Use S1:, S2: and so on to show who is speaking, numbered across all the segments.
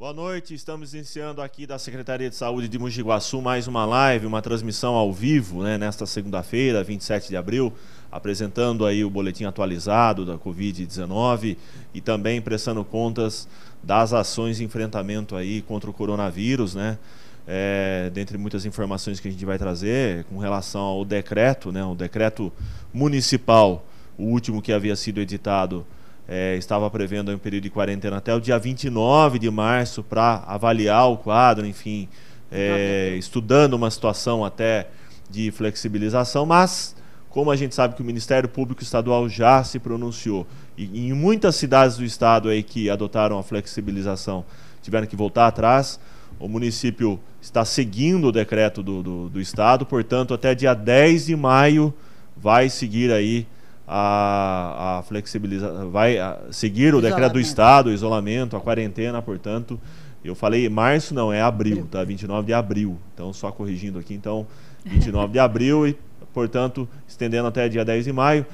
S1: Boa noite, estamos iniciando aqui da Secretaria de Saúde de Mogi Guaçu mais uma live, uma transmissão ao vivo, né, nesta segunda-feira, 27 de abril, apresentando aí o boletim atualizado da Covid-19 e também prestando contas das ações de enfrentamento aí contra o coronavírus, né? É, dentre muitas informações que a gente vai trazer com relação ao decreto, né, o decreto municipal, o último que havia sido editado é, estava prevendo um período de quarentena até o dia 29 de março para avaliar o quadro, enfim, é, estudando uma situação até de flexibilização, mas como a gente sabe que o Ministério Público Estadual já se pronunciou e em muitas cidades do estado aí que adotaram a flexibilização tiveram que voltar atrás, o município está seguindo o decreto do, do, do estado, portanto até dia 10 de maio vai seguir aí a, a flexibilizar, vai a seguir o decreto do Estado, o isolamento, a quarentena, portanto, eu falei março, não, é abril, tá? 29 de abril. Então, só corrigindo aqui, então, 29 de abril e, portanto, estendendo até dia 10 de maio.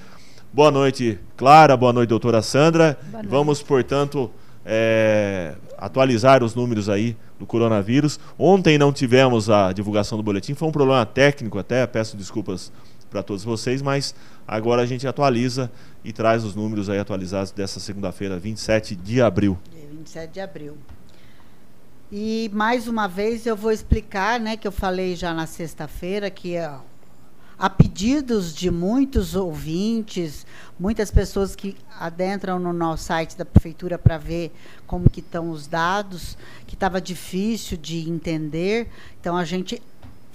S1: Boa noite, Clara, boa noite, doutora Sandra. Noite. Vamos, portanto, é, atualizar os números aí do coronavírus. Ontem não tivemos a divulgação do boletim, foi um problema técnico até, peço desculpas para todos vocês, mas agora a gente atualiza e traz os números aí atualizados dessa segunda-feira, 27 de abril.
S2: 27 de abril. E mais uma vez eu vou explicar, né, que eu falei já na sexta-feira que ó, a pedidos de muitos ouvintes, muitas pessoas que adentram no nosso site da prefeitura para ver como que estão os dados, que estava difícil de entender. Então a gente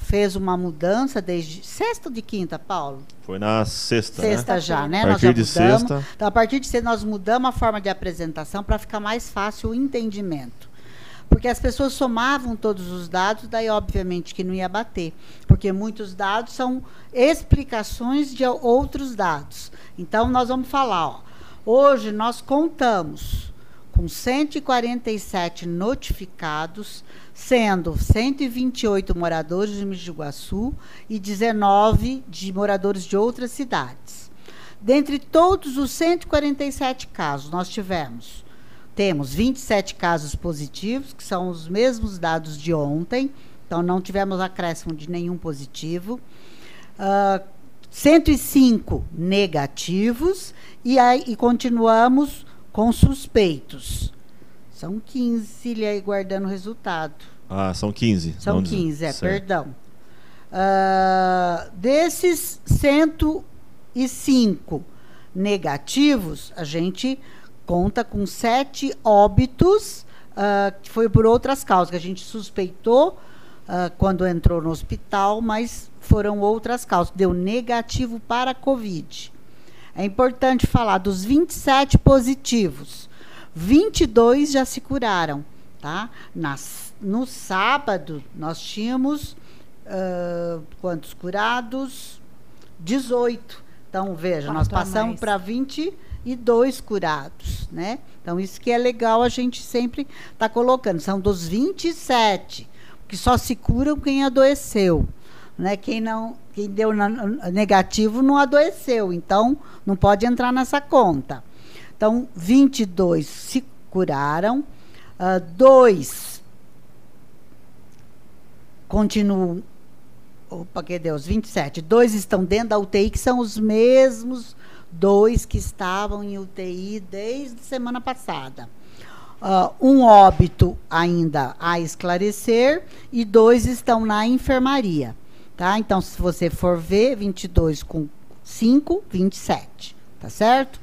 S2: fez uma mudança desde sexta ou de quinta, Paulo?
S1: Foi na sexta,
S2: Sexta
S1: né?
S2: já, né?
S1: A partir
S2: nós
S1: de
S2: mudamos.
S1: sexta.
S2: Então, a partir de sexta, nós mudamos a forma de apresentação para ficar mais fácil o entendimento. Porque as pessoas somavam todos os dados, daí, obviamente, que não ia bater. Porque muitos dados são explicações de outros dados. Então, nós vamos falar, ó. Hoje nós contamos com 147 notificados, sendo 128 moradores de Mijiguaçu e 19 de moradores de outras cidades. Dentre todos os 147 casos, nós tivemos temos 27 casos positivos, que são os mesmos dados de ontem, então não tivemos acréscimo de nenhum positivo. Uh, 105 negativos e, aí, e continuamos com suspeitos. São 15 aí guardando o resultado.
S1: Ah, são 15.
S2: São 15, é, certo. perdão. Uh, desses 105 negativos, a gente conta com sete óbitos, uh, que foi por outras causas, que a gente suspeitou uh, quando entrou no hospital, mas foram outras causas. Deu negativo para a Covid. É importante falar dos 27 positivos. 22 já se curaram. Tá? Nas, no sábado, nós tínhamos uh, quantos curados? 18. Então, veja, Quanto nós passamos para 22 curados, né? Então, isso que é legal a gente sempre está colocando. São dos 27, que só se curam quem adoeceu. Né? Quem não, quem deu negativo não adoeceu, então não pode entrar nessa conta. Então, 22 se curaram, uh, dois continuam. Opa, que Deus, 27. Dois estão dentro da UTI, que são os mesmos dois que estavam em UTI desde semana passada. Uh, um óbito ainda a esclarecer e dois estão na enfermaria. Tá? Então, se você for ver, 22 com 5, 27. Tá certo?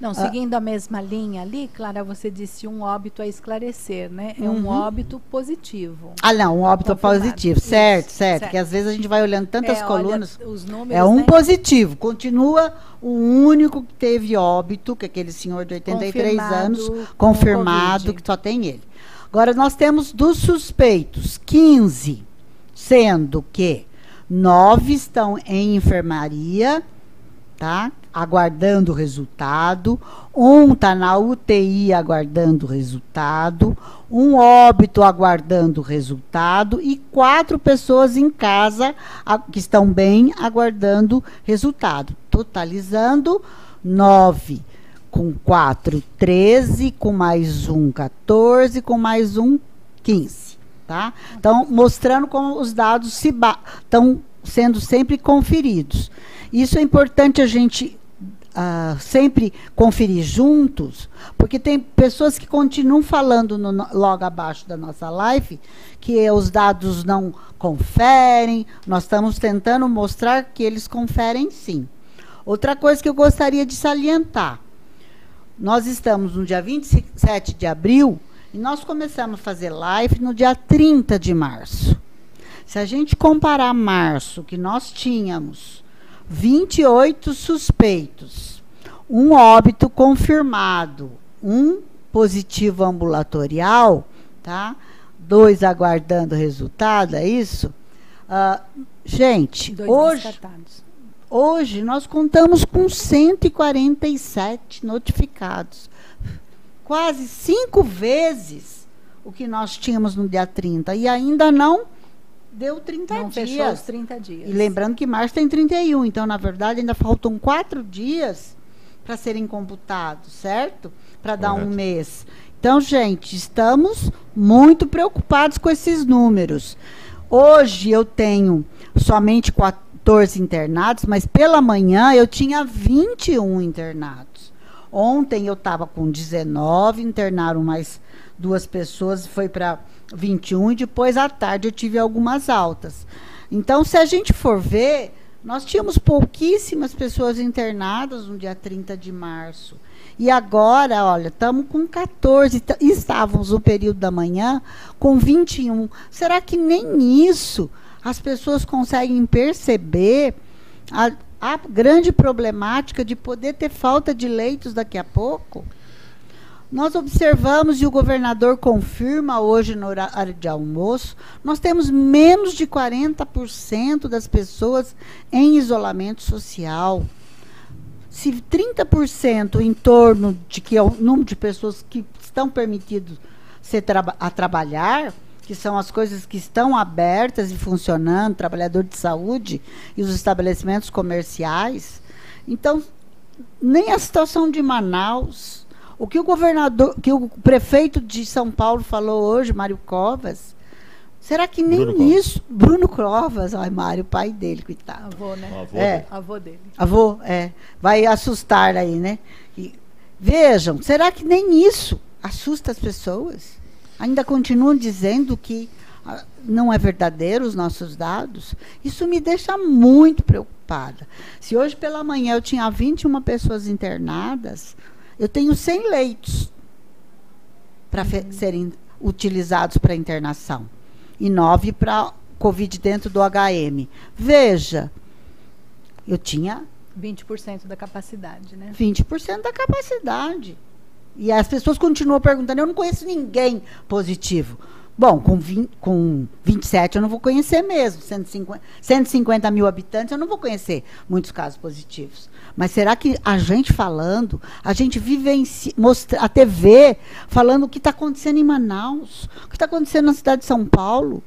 S3: Não, ah. seguindo a mesma linha ali, Clara, você disse um óbito a esclarecer, né? É um uhum. óbito positivo.
S2: Ah, não, um óbito Confirmado. positivo. Certo, certo, certo. Porque às vezes a gente vai olhando tantas é, colunas. Números, é um né? positivo. Continua o único que teve óbito, que é aquele senhor de 83 confirmado anos, confirmado, que só tem ele. Agora, nós temos dos suspeitos 15, sendo que nove estão em enfermaria, tá? aguardando o resultado, um está na UTI aguardando o resultado, um óbito aguardando o resultado e quatro pessoas em casa a, que estão bem aguardando resultado, totalizando nove com 4, 13, com mais um, 14, com mais um, 15. Tá? Então, mostrando como os dados estão sendo sempre conferidos. Isso é importante a gente uh, sempre conferir juntos, porque tem pessoas que continuam falando no, logo abaixo da nossa live que os dados não conferem. Nós estamos tentando mostrar que eles conferem sim. Outra coisa que eu gostaria de salientar: nós estamos no dia 27 de abril e nós começamos a fazer live no dia 30 de março. Se a gente comparar março, que nós tínhamos 28 suspeitos, um óbito confirmado, um positivo ambulatorial, tá? Dois aguardando resultado, é isso? Uh, gente, Dois hoje, hoje nós contamos com 147 notificados quase cinco vezes o que nós tínhamos no dia 30 e ainda não deu 30 não dias. Fechou
S3: os 30 dias.
S2: E lembrando que março tem 31, então na verdade ainda faltam quatro dias para serem computados, certo? Para dar um mês. Então, gente, estamos muito preocupados com esses números. Hoje eu tenho somente 14 internados, mas pela manhã eu tinha 21 internados. Ontem eu estava com 19, internaram mais duas pessoas, foi para 21 e depois à tarde eu tive algumas altas. Então, se a gente for ver, nós tínhamos pouquíssimas pessoas internadas no dia 30 de março. E agora, olha, estamos com 14, estávamos no período da manhã com 21. Será que nem isso as pessoas conseguem perceber a, a grande problemática de poder ter falta de leitos daqui a pouco. Nós observamos e o governador confirma hoje no horário de almoço, nós temos menos de 40% das pessoas em isolamento social. Se 30% em torno de que é o número de pessoas que estão permitidos a trabalhar, que são as coisas que estão abertas e funcionando, trabalhador de saúde e os estabelecimentos comerciais. Então, nem a situação de Manaus, o que o governador, que o prefeito de São Paulo falou hoje, Mário Covas, será que nem Bruno isso, Covas. Bruno Covas, ai Mário, pai dele, coitado.
S3: Avô, né?
S2: O avô, é.
S3: avô dele.
S2: Avô, é. Vai assustar aí, né? E, vejam, será que nem isso assusta as pessoas? Ainda continuam dizendo que ah, não é verdadeiro os nossos dados, isso me deixa muito preocupada. Se hoje pela manhã eu tinha 21 pessoas internadas, eu tenho 100 leitos para uhum. serem utilizados para internação e 9 para Covid dentro do HM. Veja, eu tinha
S3: 20% da capacidade, né?
S2: 20% da capacidade. E as pessoas continuam perguntando, eu não conheço ninguém positivo. Bom, com, 20, com 27 eu não vou conhecer mesmo. 150, 150 mil habitantes eu não vou conhecer muitos casos positivos. Mas será que a gente falando, a gente vivencia, mostra, a TV falando o que está acontecendo em Manaus, o que está acontecendo na cidade de São Paulo,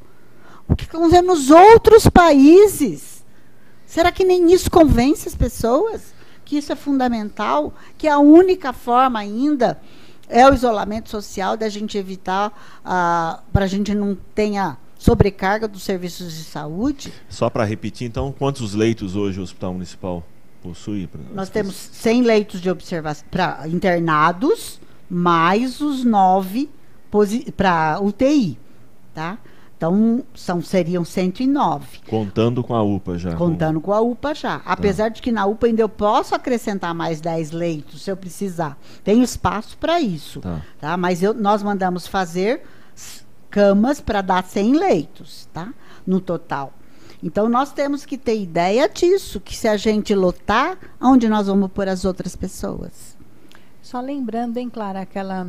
S2: o que está acontecendo nos outros países? Será que nem isso convence as pessoas? Que isso é fundamental, que a única forma ainda é o isolamento social, da gente evitar, ah, para a gente não tenha sobrecarga dos serviços de saúde.
S1: Só para repetir, então, quantos leitos hoje o Hospital Municipal possui?
S2: Nós temos 100 leitos de observação para internados, mais os 9 para UTI. Tá? Então, são, seriam 109.
S1: Contando com a UPA já.
S2: Contando com a UPA já. Tá. Apesar de que na UPA ainda eu posso acrescentar mais 10 leitos, se eu precisar. Tem espaço para isso. Tá. tá. Mas eu, nós mandamos fazer camas para dar 100 leitos, tá? No total. Então, nós temos que ter ideia disso, que se a gente lotar, onde nós vamos pôr as outras pessoas?
S3: Só lembrando, hein, Clara, aquela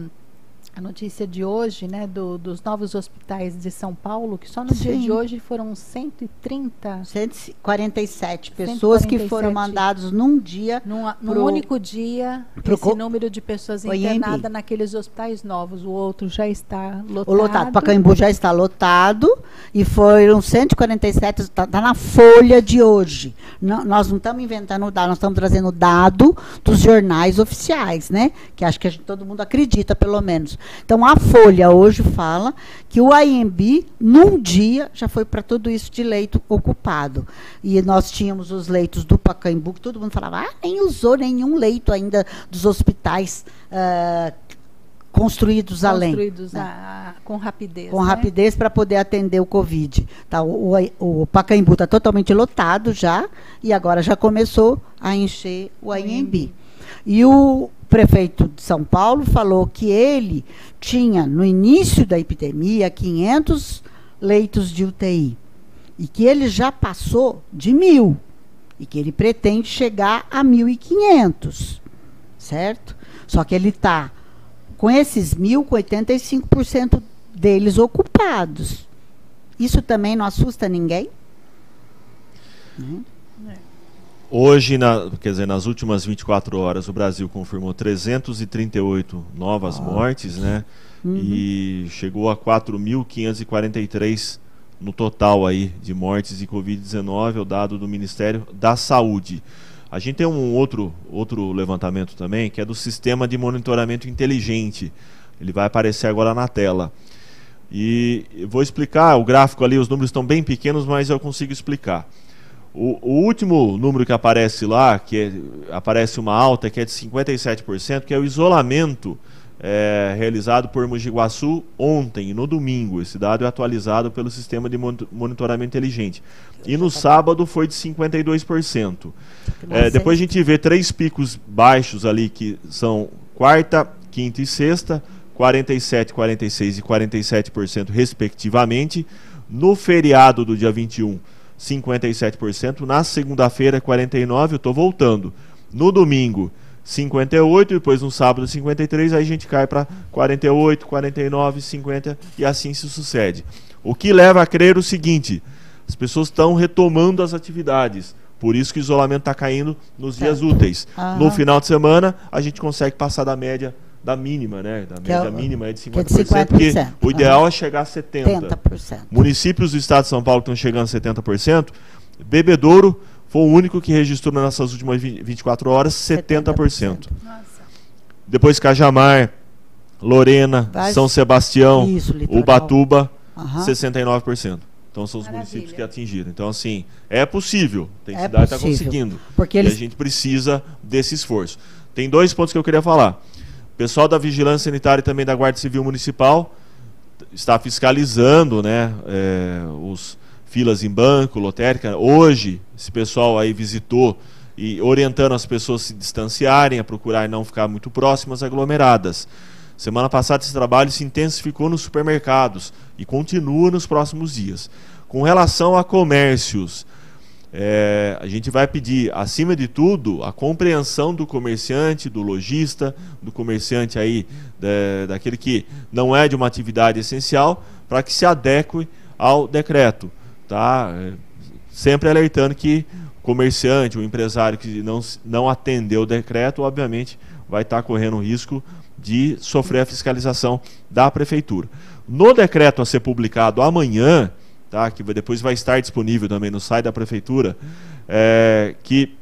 S3: a notícia de hoje, né, do, dos novos hospitais de São Paulo, que só no Sim. dia de hoje foram 130...
S2: 147 pessoas 147. que foram mandadas num dia...
S3: Num, num pro, único dia, pro esse número de pessoas internadas naqueles hospitais novos. O outro já está lotado. O lotado.
S2: Pacaembu já está lotado. e foram 147, está tá na folha de hoje. Não, nós não estamos inventando dado, nós estamos trazendo dado dos jornais oficiais, né? Que acho que gente, todo mundo acredita, pelo menos. Então, a folha hoje fala que o IMB, num dia, já foi para tudo isso de leito ocupado. E nós tínhamos os leitos do Pacaembu, que todo mundo falava, ah, nem usou nenhum leito ainda dos hospitais uh, construídos, além.
S3: Construídos né? com rapidez.
S2: Com né? rapidez para poder atender o Covid. Tá, o, o, o Pacaembu está totalmente lotado já, e agora já começou a encher o AMB. E o prefeito de São Paulo falou que ele tinha, no início da epidemia, 500 leitos de UTI. E que ele já passou de mil. E que ele pretende chegar a 1.500. Certo? Só que ele está com esses mil, com 85% deles ocupados. Isso também não assusta ninguém?
S1: Uhum. Hoje, na, quer dizer, nas últimas 24 horas, o Brasil confirmou 338 novas oh. mortes, né? Uhum. E chegou a 4.543 no total aí de mortes de Covid-19, é o dado do Ministério da Saúde. A gente tem um outro, outro levantamento também, que é do sistema de monitoramento inteligente. Ele vai aparecer agora na tela. E vou explicar, o gráfico ali, os números estão bem pequenos, mas eu consigo explicar. O, o, último número que aparece lá, que é, aparece uma alta, que é de 57%, que é o isolamento é, realizado por Mojiguaçu ontem, no domingo. Esse dado é atualizado pelo sistema de monitoramento inteligente. E no sábado foi de 52%. É, depois a gente vê três picos baixos ali, que são quarta, quinta e sexta, 47, 46 e 47% respectivamente. No feriado do dia 21, 57%. Na segunda-feira, 49%. Eu estou voltando. No domingo, 58, depois no sábado 53, aí a gente cai para 48, 49, 50 e assim se sucede. O que leva a crer o seguinte: as pessoas estão retomando as atividades. Por isso que o isolamento está caindo nos dias úteis. Uhum. No final de semana, a gente consegue passar da média da mínima, né? Da que média é o, mínima é de 50%, é de 50%. porque o ideal uhum. é chegar a 70%. 70%. Municípios do estado de São Paulo estão chegando a 70%. Bebedouro foi o único que registrou nessas últimas 24 horas 70%. 70%. Depois Cajamar, Lorena, Vai. São Sebastião, Isso, Ubatuba, uhum. 69%. Então são os Maravilha. municípios que atingiram. Então, assim, é possível. Tem é cidade que está conseguindo. Porque eles... E a gente precisa desse esforço. Tem dois pontos que eu queria falar. Pessoal da Vigilância Sanitária e também da Guarda Civil Municipal está fiscalizando né, é, os, filas em banco, lotérica. Hoje, esse pessoal aí visitou e orientando as pessoas a se distanciarem, a procurar não ficar muito próximas, aglomeradas. Semana passada esse trabalho se intensificou nos supermercados e continua nos próximos dias. Com relação a comércios, é, a gente vai pedir, acima de tudo, a compreensão do comerciante, do lojista, do comerciante aí, da, daquele que não é de uma atividade essencial, para que se adeque ao decreto tá? Sempre alertando que o comerciante, o empresário que não, não atendeu o decreto, obviamente vai estar correndo o risco de sofrer a fiscalização da prefeitura. No decreto a ser publicado amanhã, tá? que depois vai estar disponível também no site da prefeitura, é, que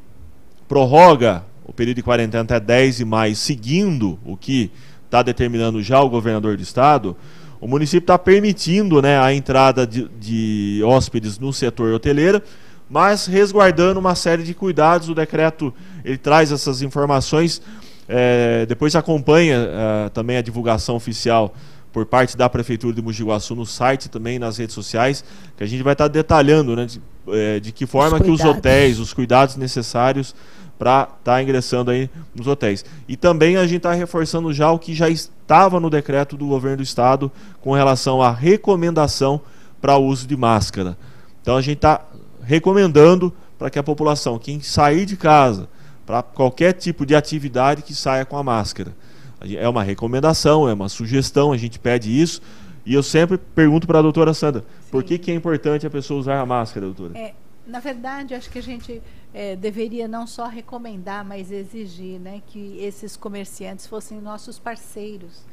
S1: prorroga o período de quarentena até 10 de maio, seguindo o que está determinando já o governador do estado, o município está permitindo né, a entrada de, de hóspedes no setor hoteleiro, mas resguardando uma série de cuidados. O decreto ele traz essas informações, é, depois acompanha é, também a divulgação oficial por parte da Prefeitura de Mogi Guaçu no site também nas redes sociais, que a gente vai estar detalhando né, de, é, de que forma os que os hotéis, os cuidados necessários para estar tá ingressando aí nos hotéis. E também a gente está reforçando já o que já estava no decreto do governo do estado com relação à recomendação para o uso de máscara. Então a gente está recomendando para que a população, quem sair de casa, para qualquer tipo de atividade que saia com a máscara. É uma recomendação, é uma sugestão, a gente pede isso. E eu sempre pergunto para a doutora Sandra, Sim. por que, que é importante a pessoa usar a máscara, doutora?
S3: É, na verdade, acho que a gente é, deveria não só recomendar, mas exigir né, que esses comerciantes fossem nossos parceiros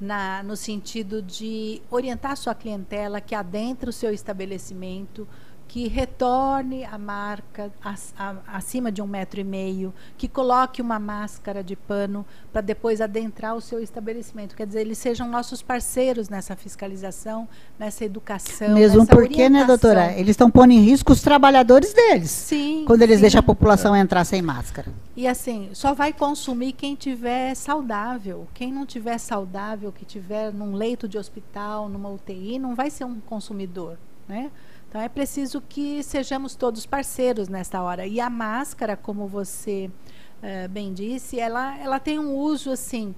S3: na, no sentido de orientar sua clientela que adentre o seu estabelecimento, que retorne a marca acima de um metro e meio, que coloque uma máscara de pano para depois adentrar o seu estabelecimento. Quer dizer, eles sejam nossos parceiros nessa fiscalização, nessa educação.
S2: Mesmo
S3: nessa
S2: porque, né, doutora? Eles estão pondo em risco os trabalhadores deles.
S3: Sim.
S2: Quando eles
S3: sim.
S2: deixam a população entrar sem máscara.
S3: E assim, só vai consumir quem tiver saudável. Quem não tiver saudável, que tiver num leito de hospital, numa UTI, não vai ser um consumidor, né? Então é preciso que sejamos todos parceiros nesta hora. E a máscara, como você uh, bem disse, ela, ela tem um uso assim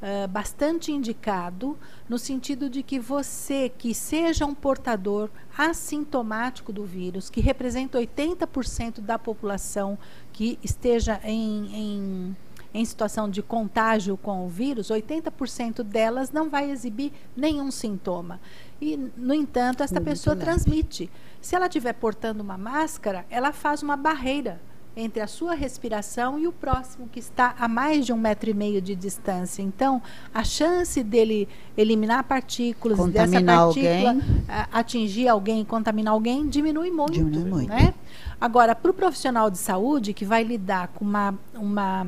S3: uh, bastante indicado, no sentido de que você que seja um portador assintomático do vírus, que representa 80% da população que esteja em, em em situação de contágio com o vírus, 80% delas não vai exibir nenhum sintoma. E, no entanto, esta Muito pessoa leve. transmite. Se ela estiver portando uma máscara, ela faz uma barreira entre a sua respiração e o próximo que está a mais de um metro e meio de distância. Então, a chance dele eliminar partículas,
S2: contaminar
S3: dessa partícula
S2: alguém.
S3: atingir alguém, contaminar alguém, diminui muito.
S2: Diminui muito.
S3: Né? Agora, para o profissional de saúde que vai lidar com uma, uma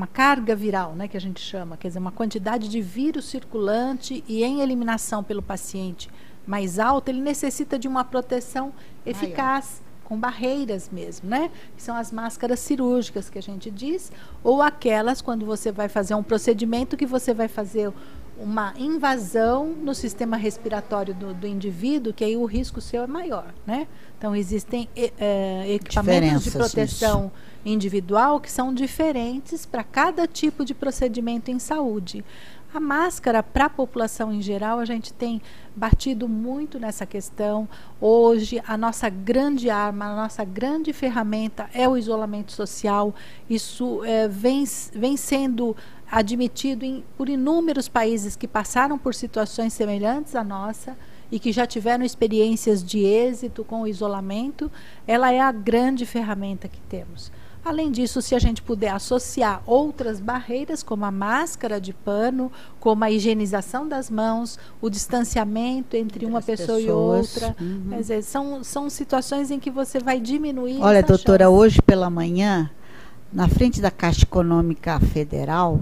S3: uma carga viral, né, que a gente chama, quer dizer, uma quantidade de vírus circulante e em eliminação pelo paciente mais alta, ele necessita de uma proteção eficaz, com barreiras mesmo, né? Que são as máscaras cirúrgicas que a gente diz, ou aquelas quando você vai fazer um procedimento que você vai fazer uma invasão no sistema respiratório do, do indivíduo, que aí o risco seu é maior, né? Então existem é, equipamentos de proteção nisso individual que são diferentes para cada tipo de procedimento em saúde. A máscara, para a população em geral, a gente tem batido muito nessa questão. Hoje, a nossa grande arma, a nossa grande ferramenta é o isolamento social. Isso é, vem, vem sendo admitido em, por inúmeros países que passaram por situações semelhantes à nossa e que já tiveram experiências de êxito com o isolamento. Ela é a grande ferramenta que temos. Além disso, se a gente puder associar outras barreiras, como a máscara de pano, como a higienização das mãos, o distanciamento entre uma pessoa pessoas. e outra. Uhum. Dizer, são, são situações em que você vai diminuir.
S2: Olha, doutora, chance. hoje pela manhã, na frente da Caixa Econômica Federal,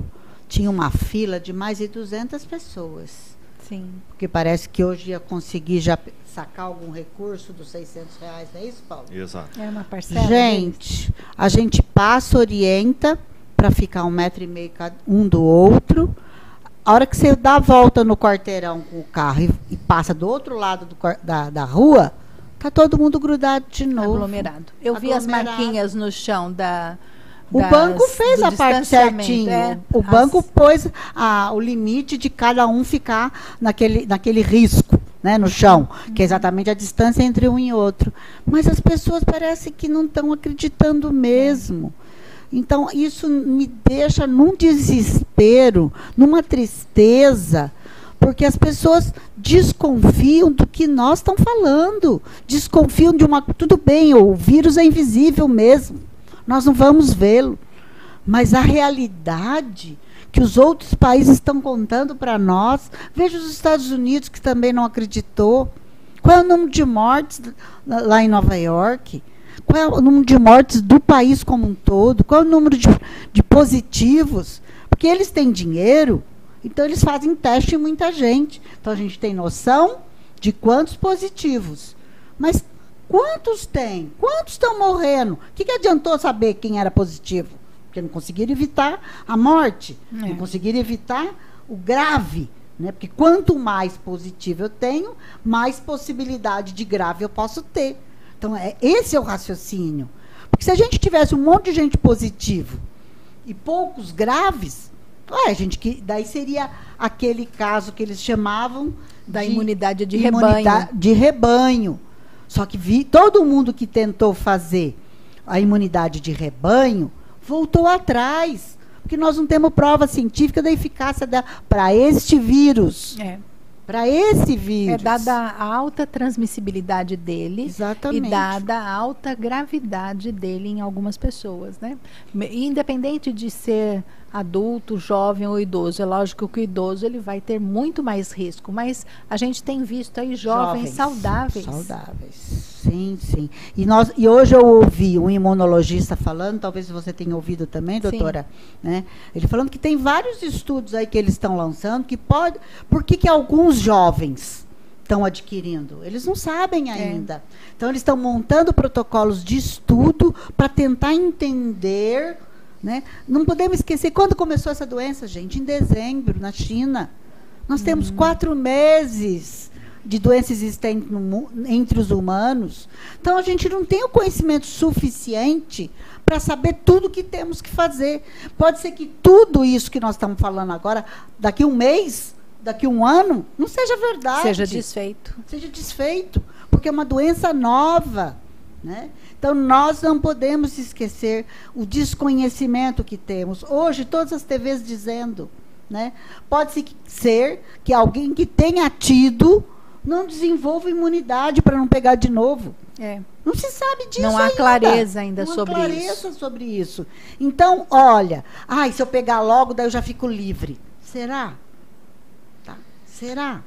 S2: tinha uma fila de mais de 200 pessoas.
S3: Sim.
S2: Porque parece que hoje ia conseguir já sacar algum recurso dos 600 reais, não é isso, Paulo?
S1: Exato.
S3: É uma parcela.
S2: Gente, a gente passa, orienta para ficar um metro e meio um do outro. A hora que você dá a volta no quarteirão com o carro e, e passa do outro lado do, da, da rua, tá todo mundo grudado de novo.
S3: Aglomerado. Eu Aglomerado. vi as marquinhas no chão da
S2: o das, banco fez a parte certinho. É, o banco pôs a, o limite de cada um ficar naquele, naquele risco né, no chão, uhum. que é exatamente a distância entre um e outro. Mas as pessoas parecem que não estão acreditando mesmo. Então, isso me deixa num desespero, numa tristeza, porque as pessoas desconfiam do que nós estamos falando. Desconfiam de uma. Tudo bem, o vírus é invisível mesmo nós não vamos vê-lo. Mas a realidade que os outros países estão contando para nós, veja os Estados Unidos, que também não acreditou. Qual é o número de mortes lá em Nova York? Qual é o número de mortes do país como um todo? Qual é o número de, de positivos? Porque eles têm dinheiro, então eles fazem teste em muita gente. Então a gente tem noção de quantos positivos. Mas Quantos tem? Quantos estão morrendo? O que, que adiantou saber quem era positivo? Porque não conseguiram evitar a morte, é. não conseguiram evitar o grave. Né? Porque quanto mais positivo eu tenho, mais possibilidade de grave eu posso ter. Então, é, esse é o raciocínio. Porque se a gente tivesse um monte de gente positivo e poucos graves, é, gente, que daí seria aquele caso que eles chamavam
S3: da de imunidade de imunidade rebanho.
S2: De rebanho. Só que vi, todo mundo que tentou fazer a imunidade de rebanho voltou atrás. Porque nós não temos prova científica da eficácia para este vírus.
S3: É.
S2: para esse vírus.
S3: É dada a alta transmissibilidade dele
S2: Exatamente.
S3: e dada a alta gravidade dele em algumas pessoas, né? Independente de ser adulto, jovem ou idoso, é lógico que o idoso ele vai ter muito mais risco, mas a gente tem visto aí jovens, saudáveis.
S2: Saudáveis. Sim, sim. E, nós, e hoje eu ouvi um imunologista falando, talvez você tenha ouvido também,
S3: Sim.
S2: doutora, né? Ele falando que tem vários estudos aí que eles estão lançando que pode. Por que, que alguns jovens estão adquirindo? Eles não sabem ainda. Então, eles estão montando protocolos de estudo para tentar entender. Né? Não podemos esquecer quando começou essa doença, gente, em dezembro, na China. Nós temos quatro meses de doença existente no entre os humanos. Então a gente não tem o conhecimento suficiente para saber tudo que temos que fazer. Pode ser que tudo isso que nós estamos falando agora, daqui um mês, daqui um ano, não seja verdade.
S3: Seja desfeito.
S2: seja desfeito, porque é uma doença nova. Né? Então, nós não podemos esquecer o desconhecimento que temos. Hoje, todas as TVs dizendo. Né? Pode se- ser que alguém que tenha tido não desenvolva imunidade para não pegar de novo.
S3: É.
S2: Não se sabe disso
S3: Não há
S2: ainda.
S3: clareza ainda
S2: Não há
S3: sobre
S2: clareza sobre isso. Então, olha, ai, se eu pegar logo, daí eu já fico livre. Será? Tá. Será?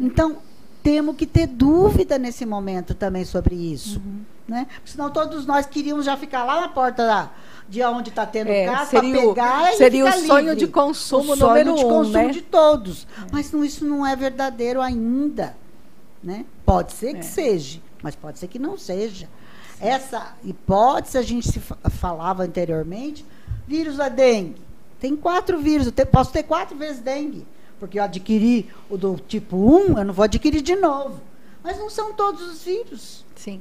S2: Então, temos que ter dúvida nesse momento também sobre isso.
S3: Uhum.
S2: Né? Porque Senão todos nós queríamos já ficar lá na porta da, de onde está tendo
S3: É,
S2: caso para pegar e
S3: seria o sonho
S2: livre.
S3: de consumo
S2: o sonho
S3: número
S2: de
S3: um,
S2: consumo
S3: né?
S2: de todos. Mas não, isso não é verdadeiro ainda. Né? Pode ser que
S3: É.
S2: seja, mas pode ser que não seja. Essa hipótese a gente se fa- falava anteriormente, vírus da dengue. Tem quatro vírus, eu te- posso ter quatro vezes dengue, porque eu adquiri o do tipo 1, eu não vou adquirir de novo. Mas não são todos os vírus
S3: Sim.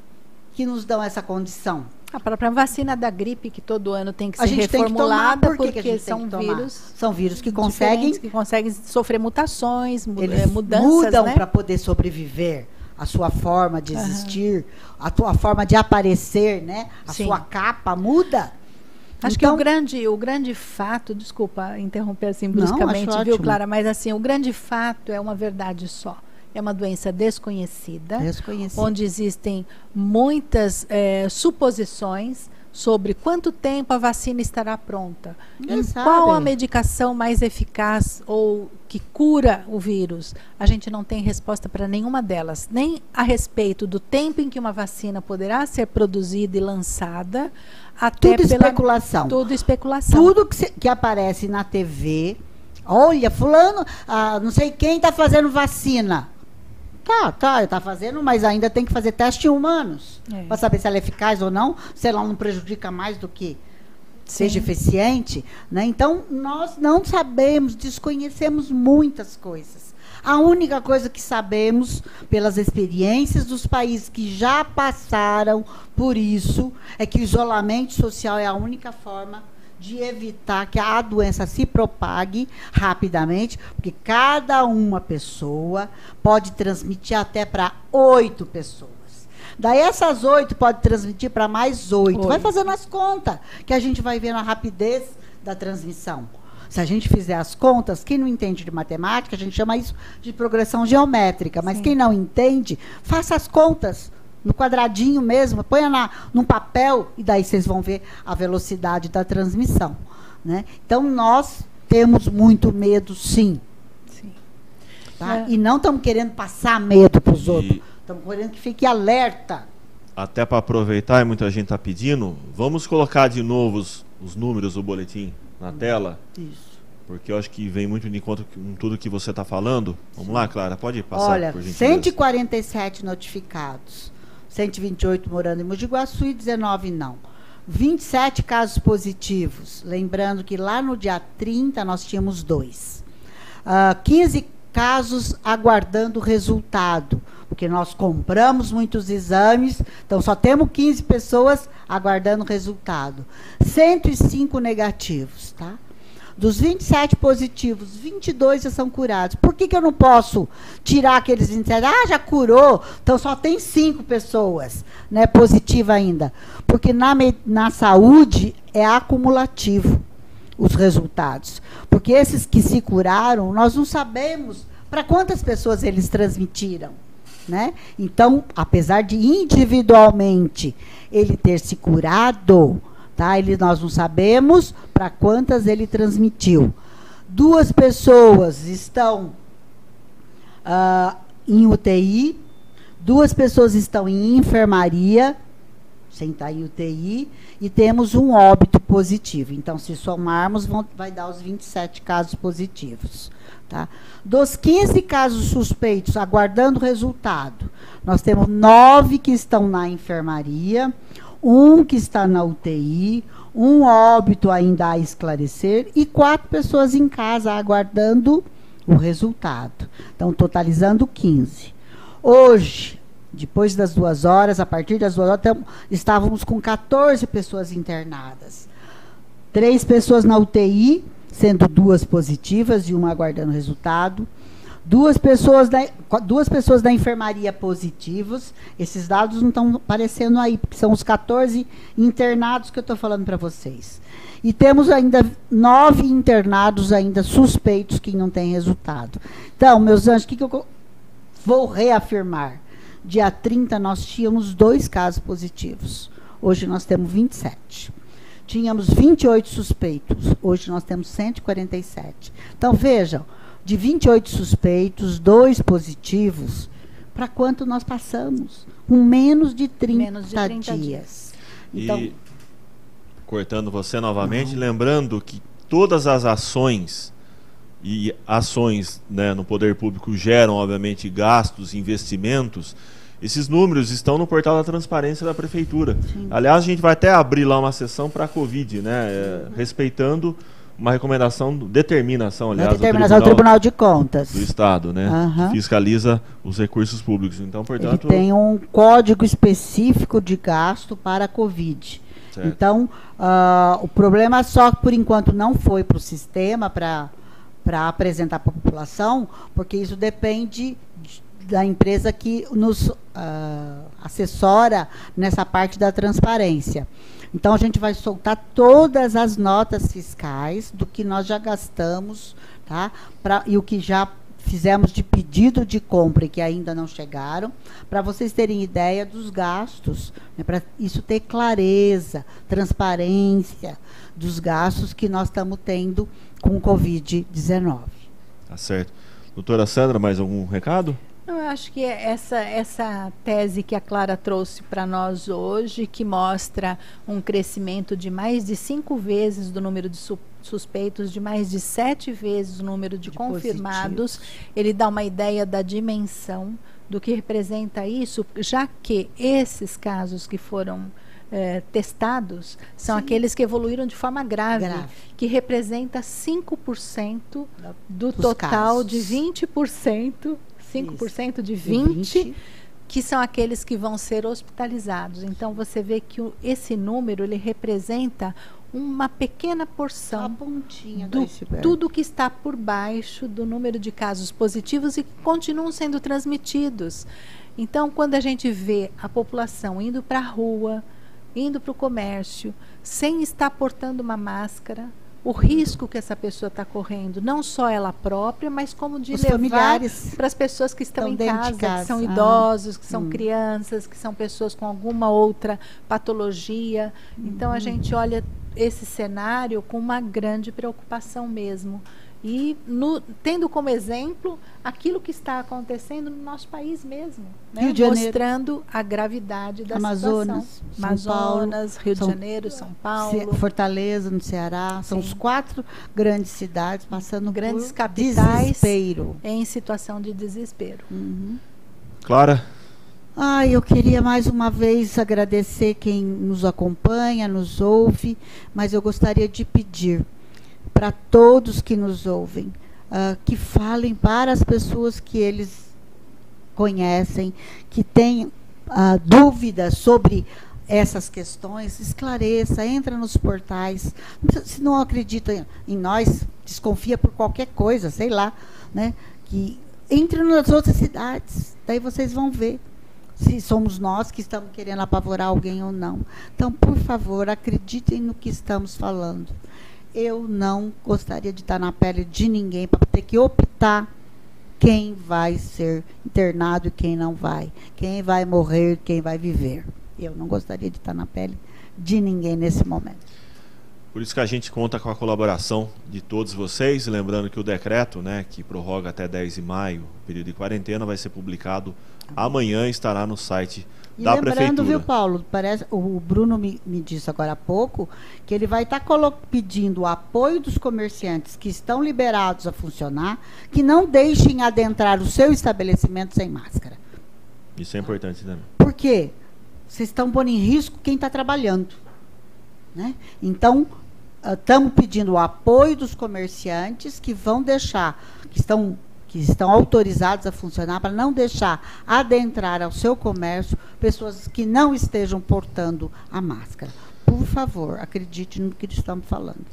S2: que nos dão essa condição.
S3: A própria vacina da gripe, que todo ano tem que
S2: A
S3: ser
S2: gente tem que tomar,
S3: reformulada,
S2: por que que
S3: porque
S2: tem
S3: são
S2: que tomar?
S3: vírus
S2: São vírus que conseguem
S3: que conseguem sofrer mutações, mu-
S2: eles
S3: eh, mudanças,
S2: mudam
S3: né?
S2: para poder sobreviver. A sua forma de existir, a tua forma de aparecer, né? A
S3: Sim.
S2: sua capa muda.
S3: Acho que o
S2: Então,
S3: grande, o grande fato, desculpa interromper assim bruscamente, viu,
S2: ótimo.
S3: Clara? Mas assim, o grande fato é uma verdade só. É uma doença desconhecida,
S2: desconhecido.
S3: onde existem muitas eh, suposições sobre quanto tempo a vacina estará pronta. Qual a medicação mais eficaz ou que cura o vírus? A gente não tem resposta para nenhuma delas, nem a respeito do tempo em que uma vacina poderá ser produzida e lançada, até
S2: Tudo
S3: pela
S2: especulação.
S3: tudo especulação.
S2: Tudo que, se- que aparece na TV, olha, fulano, ah, não sei quem está fazendo vacina. Tá, tá, está fazendo, mas ainda tem que fazer teste em humanos.
S3: É.
S2: Para saber se ela é eficaz ou não, se ela não prejudica mais do que seja
S3: Sim.
S2: eficiente. Né? Então, nós não sabemos, desconhecemos muitas coisas. A única coisa que sabemos, pelas experiências dos países que já passaram por isso, é que o isolamento social é a única forma de evitar que a doença se propague rapidamente, porque cada uma pessoa pode transmitir até para oito pessoas. Daí essas oito pode transmitir para mais oito. Vai fazendo as contas, que a gente vai vendo a rapidez da transmissão. Se a gente fizer as contas, quem não entende de matemática, a gente chama isso de progressão geométrica. Mas
S3: Sim.
S2: quem não entende, faça as contas no quadradinho mesmo, ponha na, num papel e daí vocês vão ver a velocidade da transmissão. Né? Então, nós temos muito medo, sim.
S3: Sim.
S2: Tá?
S3: É.
S2: E não estamos querendo passar medo para os
S1: E-
S2: outros. Estamos querendo que fique alerta.
S1: Até para aproveitar, e muita gente está pedindo, vamos colocar de novo os, os números do boletim na tela,
S2: Isso.
S1: porque eu acho que vem muito de encontro com tudo que você está falando. Vamos lá, Clara, pode passar,
S2: Olha,
S1: por gentileza.
S2: 147 notificados, 128 morando em Mogi Guaçu e 19 não. 27 casos positivos. Lembrando que lá no dia 30 nós tínhamos dois. Ah, 15 casos aguardando resultado, porque nós compramos muitos exames, então só temos 15 pessoas aguardando resultado. 105 negativos, tá? Dos 27 positivos, 22 já são curados. Por que, que eu não posso tirar aqueles 27? Ah, já curou, então só tem 5 pessoas né, positivas ainda. Porque na, na saúde é acumulativo os resultados. Porque esses que se curaram, nós não sabemos Para quantas pessoas eles transmitiram? Né? Então, apesar de individualmente ele ter se curado, tá? Ele, nós não sabemos para quantas ele transmitiu. Duas pessoas estão uh, em UTI, duas pessoas estão em enfermaria, sem estar em UTI, e temos um óbito positivo. Então, se somarmos, vão, vai dar os 27 casos positivos. Tá? Dos 15 casos suspeitos aguardando resultado, nós temos nove que estão na enfermaria, um que está na UTI, um óbito ainda a esclarecer e quatro pessoas em casa aguardando o resultado. Então, totalizando 15. Hoje, depois das duas horas, a partir das duas horas, estávamos com 14 pessoas internadas. Três pessoas na UTI, sendo duas positivas e uma aguardando resultado. Duas pessoas da, duas pessoas da enfermaria positivas. Esses dados não estão aparecendo aí, porque são os 14 internados que eu estou falando para vocês. E temos ainda nove internados ainda suspeitos que não têm resultado. Então, meus anjos, o que, que eu vou reafirmar? Dia 30 nós tínhamos dois casos positivos. Hoje nós temos 27. Tínhamos 28 suspeitos. Hoje nós temos 147. Então, vejam, de 28 suspeitos, dois positivos, para quanto nós passamos? Com menos de 30, menos de 30 dias. dias.
S1: Então, e cortando você novamente, Não. lembrando que todas as ações e ações né, no poder público geram, obviamente, gastos, investimentos. Esses números estão no portal da transparência da prefeitura. Sim. Aliás, a gente vai até abrir lá uma sessão para a Covid, né, é, respeitando uma recomendação, determinação, aliás,
S2: determinação do Tribunal, do Tribunal de Contas
S1: do Estado, né, uhum. que fiscaliza os recursos públicos. Então, portanto,
S2: Ele tem um código específico de gasto para a Covid. Certo. Então, uh, o problema só por enquanto não foi para o sistema para para apresentar para a população, porque isso depende da empresa que nos uh, assessora nessa parte da transparência. Então a gente vai soltar todas as notas fiscais do que nós já gastamos, tá? Pra, e o que já fizemos de pedido de compra e que ainda não chegaram, para vocês terem ideia dos gastos, né, para isso ter clareza, transparência dos gastos que nós estamos tendo com o Covid-19.
S1: Tá certo. Doutora Sandra, mais algum recado?
S3: Eu acho que essa, essa tese que a Clara trouxe para nós hoje, que mostra um crescimento de mais de cinco vezes do número de su suspeitos, de mais de sete vezes o número de, de confirmados, positivos. ele dá uma ideia da dimensão do que representa isso, já que esses casos que foram é, testados são Sim. aqueles que evoluíram de forma grave, grave. que representa 5% do Dos total casos. de 20%, 5% de 20%, 20, que são aqueles que vão ser hospitalizados. Então você vê que o, esse número ele representa uma pequena porção do tudo que está por baixo do número de casos positivos e que continuam sendo transmitidos. Então, quando a gente vê a população indo para a rua, indo para o comércio, sem estar portando uma máscara, o risco que essa pessoa está correndo, não só ela própria, mas como de Os levar para as pessoas que estão, estão em casa, casa, que são ah. idosos, que são hum. crianças, que são pessoas com alguma outra patologia. Então a hum. gente olha esse cenário com uma grande preocupação mesmo e no, tendo como exemplo aquilo que está acontecendo no nosso país mesmo, né? mostrando a gravidade da
S2: Amazonas,
S3: situação. São Amazonas, Paulo, Rio de São, Janeiro, São Paulo,
S2: Fortaleza, no Ceará, Sim. são os quatro grandes cidades passando
S3: grandes
S2: por
S3: capitais
S2: desespero.
S3: em situação de desespero.
S1: Uhum. Clara.
S2: Ah, eu queria mais uma vez agradecer quem nos acompanha, nos ouve, mas eu gostaria de pedir para todos que nos ouvem, uh, que falem para as pessoas que eles conhecem, que têm uh, dúvidas sobre essas questões, esclareça, entra nos portais. Se não acredita em nós, desconfia por qualquer coisa, sei lá, né? Que entre nas outras cidades, daí vocês vão ver se somos nós que estamos querendo apavorar alguém ou não. Então, por favor, acreditem no que estamos falando eu não gostaria de estar na pele de ninguém para ter que optar quem vai ser internado e quem não vai, quem vai morrer, quem vai viver. Eu não gostaria de estar na pele de ninguém nesse momento.
S1: Por isso que a gente conta com a colaboração de todos vocês, lembrando que o decreto, né, que prorroga até 10 de maio o período de quarentena, vai ser publicado amanhã, estará no site
S2: E
S1: da
S2: lembrando,
S1: prefeitura.
S2: viu, Paulo, parece, o Bruno me, me disse agora há pouco que ele vai estar pedindo o apoio dos comerciantes que estão liberados a funcionar, que não deixem adentrar o seu estabelecimento sem máscara.
S1: Isso é importante também.
S2: Por quê? Vocês estão pondo em risco quem está trabalhando. Né? Então, estamos pedindo o apoio dos comerciantes que vão deixar, que estão, que estão autorizados a funcionar, para não deixar adentrar ao seu comércio pessoas que não estejam portando a máscara. Por favor, acredite no que estamos falando.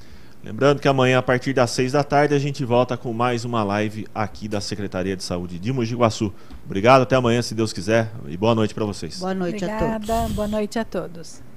S1: Lembrando que amanhã, a partir das 6 da tarde, a gente volta com mais uma live aqui da Secretaria de Saúde de Mogi Guaçu. Obrigado, até amanhã, se Deus quiser, e boa noite para vocês.
S2: Boa noite
S3: Obrigada,
S2: a todos.
S3: boa noite a todos.